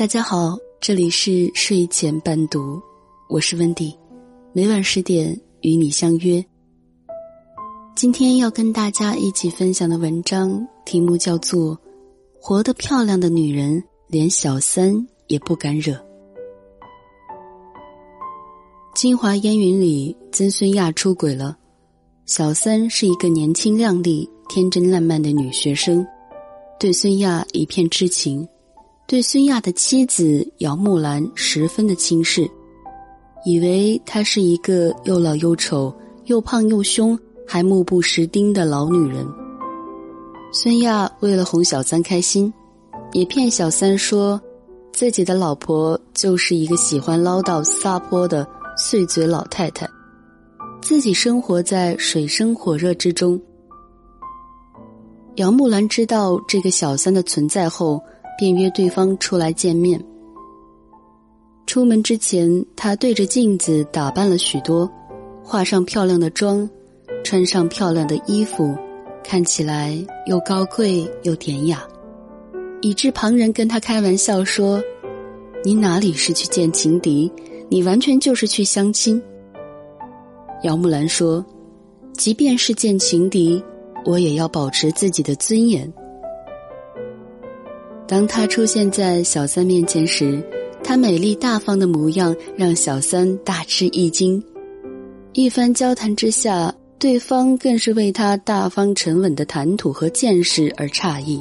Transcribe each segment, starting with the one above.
大家好，这里是睡前伴读，我是温迪，每晚十点与你相约。今天要跟大家一起分享的文章题目叫做《活得漂亮的女人连小三也不敢惹》。京华烟云里，曾孙亚出轨了，小三是一个年轻靓丽、天真烂漫的女学生，对孙亚一片痴情。对孙亚的妻子姚木兰十分的轻视，以为她是一个又老又丑、又胖又凶、还目不识丁的老女人。孙亚为了哄小三开心，也骗小三说，自己的老婆就是一个喜欢唠叨撒泼的碎嘴老太太，自己生活在水深火热之中。姚木兰知道这个小三的存在后。便约对方出来见面。出门之前，他对着镜子打扮了许多，化上漂亮的妆，穿上漂亮的衣服，看起来又高贵又典雅，以致旁人跟他开玩笑说：“你哪里是去见情敌，你完全就是去相亲。”姚木兰说：“即便是见情敌，我也要保持自己的尊严。”当她出现在小三面前时，她美丽大方的模样让小三大吃一惊。一番交谈之下，对方更是为她大方沉稳的谈吐和见识而诧异。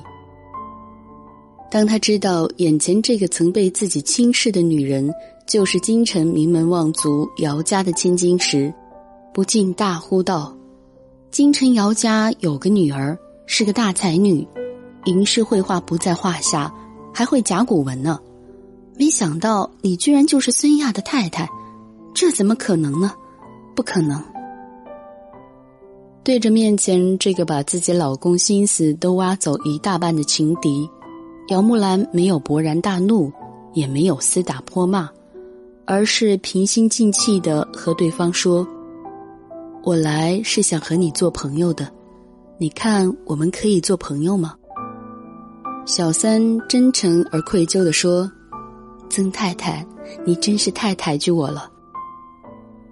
当他知道眼前这个曾被自己轻视的女人就是京城名门望族姚家的千金时，不禁大呼道：“京城姚家有个女儿，是个大才女。”吟诗绘画不在话下，还会甲骨文呢。没想到你居然就是孙亚的太太，这怎么可能呢？不可能！对着面前这个把自己老公心思都挖走一大半的情敌，姚木兰没有勃然大怒，也没有厮打泼骂，而是平心静气的和对方说：“我来是想和你做朋友的，你看我们可以做朋友吗？”小三真诚而愧疚地说：“曾太太，你真是太抬举我了。”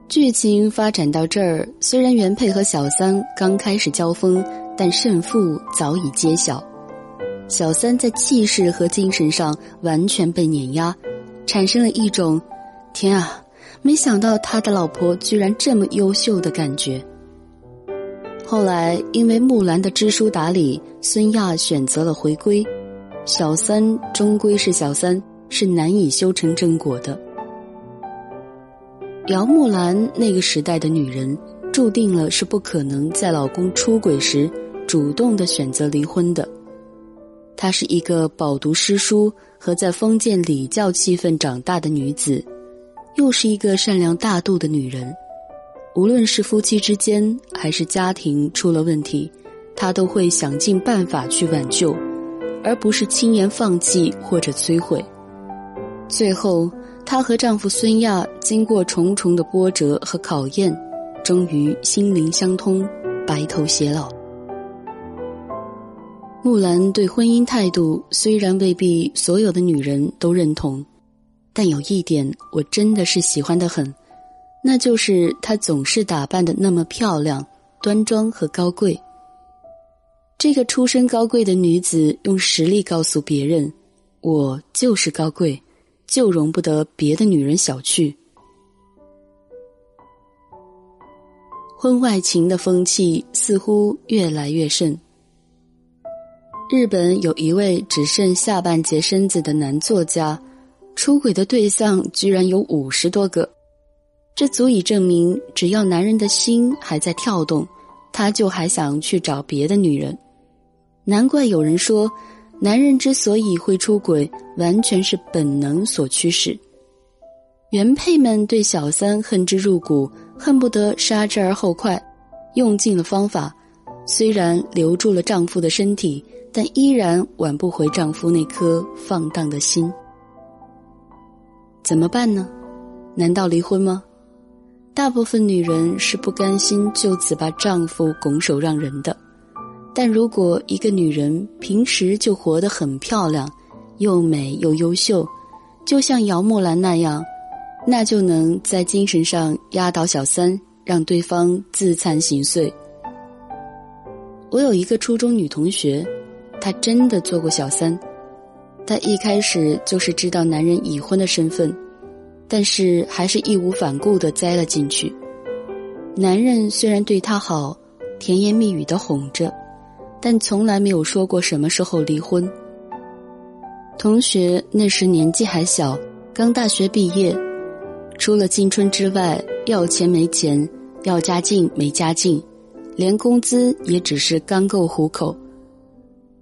剧情发展到这儿，虽然原配和小三刚开始交锋，但胜负早已揭晓。小三在气势和精神上完全被碾压，产生了一种“天啊，没想到他的老婆居然这么优秀”的感觉。后来因为木兰的知书达理，孙亚选择了回归。小三终归是小三，是难以修成正果的。姚木兰那个时代的女人，注定了是不可能在老公出轨时主动的选择离婚的。她是一个饱读诗书和在封建礼教气氛长大的女子，又是一个善良大度的女人。无论是夫妻之间还是家庭出了问题，她都会想尽办法去挽救。而不是轻言放弃或者摧毁。最后，她和丈夫孙亚经过重重的波折和考验，终于心灵相通，白头偕老。木兰对婚姻态度虽然未必所有的女人都认同，但有一点我真的是喜欢的很，那就是她总是打扮的那么漂亮、端庄和高贵。这个出身高贵的女子用实力告诉别人：“我就是高贵，就容不得别的女人小觑。”婚外情的风气似乎越来越盛。日本有一位只剩下半截身子的男作家，出轨的对象居然有五十多个，这足以证明，只要男人的心还在跳动，他就还想去找别的女人。难怪有人说，男人之所以会出轨，完全是本能所驱使。原配们对小三恨之入骨，恨不得杀之而后快，用尽了方法。虽然留住了丈夫的身体，但依然挽不回丈夫那颗放荡的心。怎么办呢？难道离婚吗？大部分女人是不甘心就此把丈夫拱手让人的。但如果一个女人平时就活得很漂亮，又美又优秀，就像姚木兰那样，那就能在精神上压倒小三，让对方自惭形秽。我有一个初中女同学，她真的做过小三。她一开始就是知道男人已婚的身份，但是还是义无反顾的栽了进去。男人虽然对她好，甜言蜜语的哄着，但从来没有说过什么时候离婚。同学那时年纪还小，刚大学毕业，除了青春之外，要钱没钱，要家境没家境。连工资也只是刚够糊口，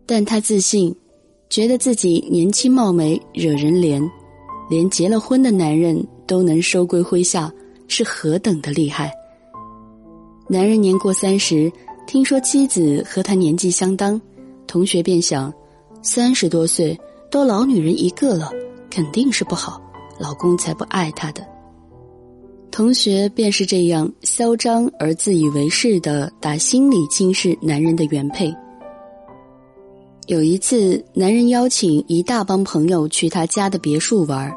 但他自信，觉得自己年轻貌美，惹人怜，连结了婚的男人都能收归麾下，是何等的厉害。男人年过三十，听说妻子和他年纪相当，同学便想，三十多岁都老女人一个了，肯定是不好，老公才不爱她的。同学便是这样嚣张而自以为是的打心里轻视男人的原配。有一次，男人邀请一大帮朋友去他家的别墅玩，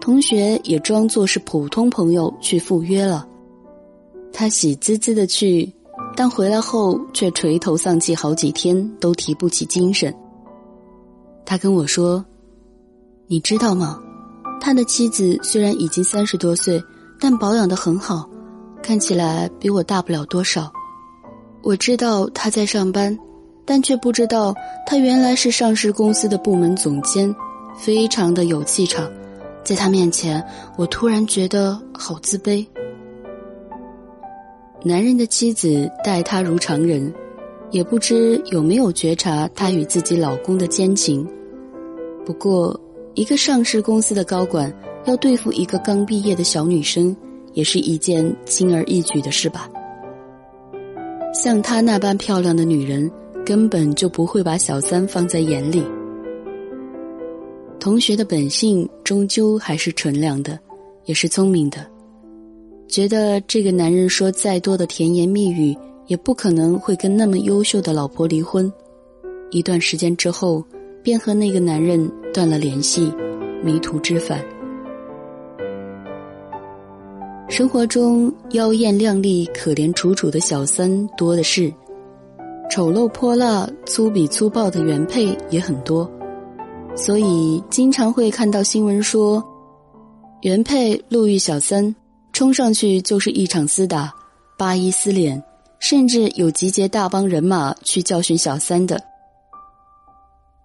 同学也装作是普通朋友去赴约了。他喜滋滋的去，但回来后却垂头丧气好几天，都提不起精神。他跟我说：“你知道吗？他的妻子虽然已经三十多岁。”但保养的很好，看起来比我大不了多少。我知道他在上班，但却不知道他原来是上市公司的部门总监，非常的有气场。在他面前，我突然觉得好自卑。男人的妻子待他如常人，也不知有没有觉察他与自己老公的奸情。不过，一个上市公司的高管。要对付一个刚毕业的小女生，也是一件轻而易举的事吧。像她那般漂亮的女人，根本就不会把小三放在眼里。同学的本性终究还是纯良的，也是聪明的，觉得这个男人说再多的甜言蜜语，也不可能会跟那么优秀的老婆离婚。一段时间之后，便和那个男人断了联系，迷途知返。生活中妖艳靓丽、可怜楚楚的小三多的是，丑陋泼辣、粗鄙粗暴的原配也很多，所以经常会看到新闻说，原配路遇小三，冲上去就是一场厮打，八一撕脸，甚至有集结大帮人马去教训小三的。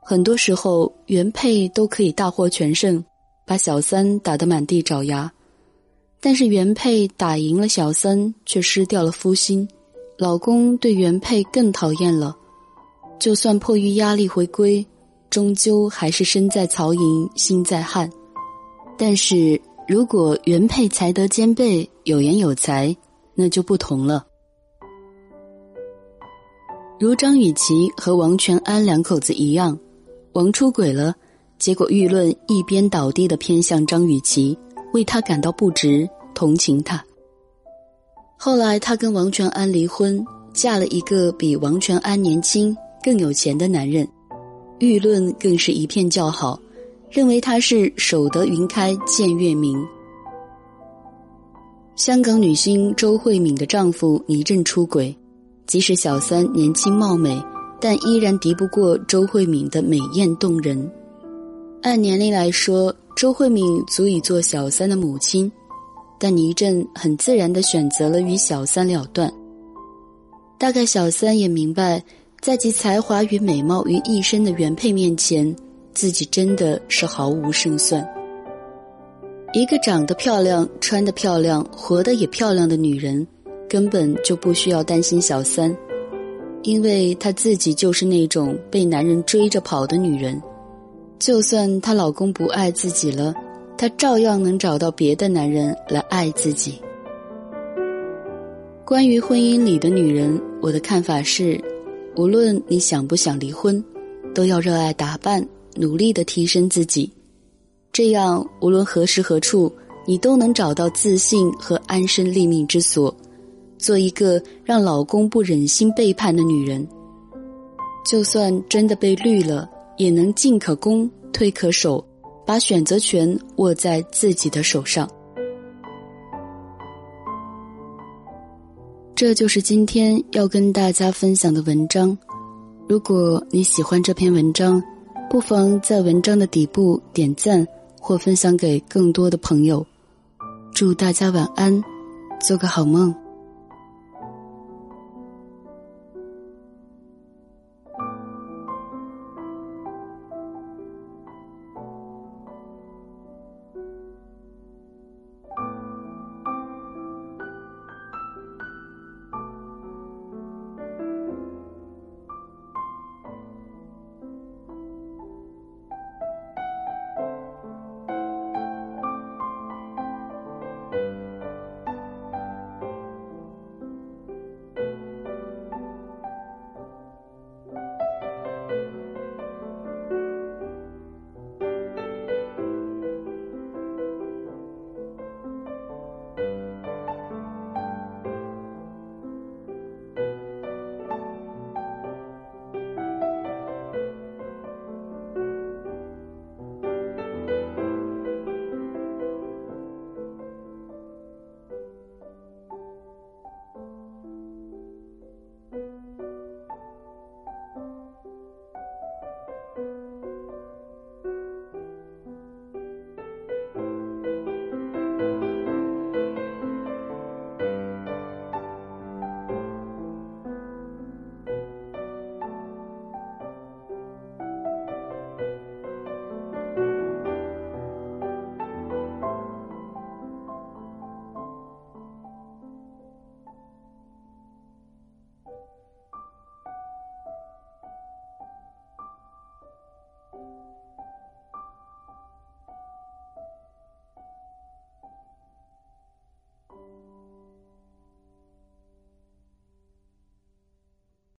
很多时候，原配都可以大获全胜，把小三打得满地找牙。但是原配打赢了小三，却失掉了夫心，老公对原配更讨厌了。就算迫于压力回归，终究还是身在曹营心在汉。但是如果原配才德兼备，有颜有才，那就不同了。如张雨绮和王全安两口子一样，王出轨了，结果舆论一边倒地的偏向张雨绮。为他感到不值，同情他。后来，他跟王全安离婚，嫁了一个比王全安年轻、更有钱的男人，舆论更是一片叫好，认为他是守得云开见月明。香港女星周慧敏的丈夫倪震出轨，即使小三年轻貌美，但依然敌不过周慧敏的美艳动人。按年龄来说。周慧敏足以做小三的母亲，但倪震很自然的选择了与小三了断。大概小三也明白，在集才华与美貌于一身的原配面前，自己真的是毫无胜算。一个长得漂亮、穿得漂亮、活得也漂亮的女人，根本就不需要担心小三，因为她自己就是那种被男人追着跑的女人。就算她老公不爱自己了，她照样能找到别的男人来爱自己。关于婚姻里的女人，我的看法是：无论你想不想离婚，都要热爱打扮，努力的提升自己。这样，无论何时何处，你都能找到自信和安身立命之所，做一个让老公不忍心背叛的女人。就算真的被绿了。也能进可攻，退可守，把选择权握在自己的手上。这就是今天要跟大家分享的文章。如果你喜欢这篇文章，不妨在文章的底部点赞或分享给更多的朋友。祝大家晚安，做个好梦。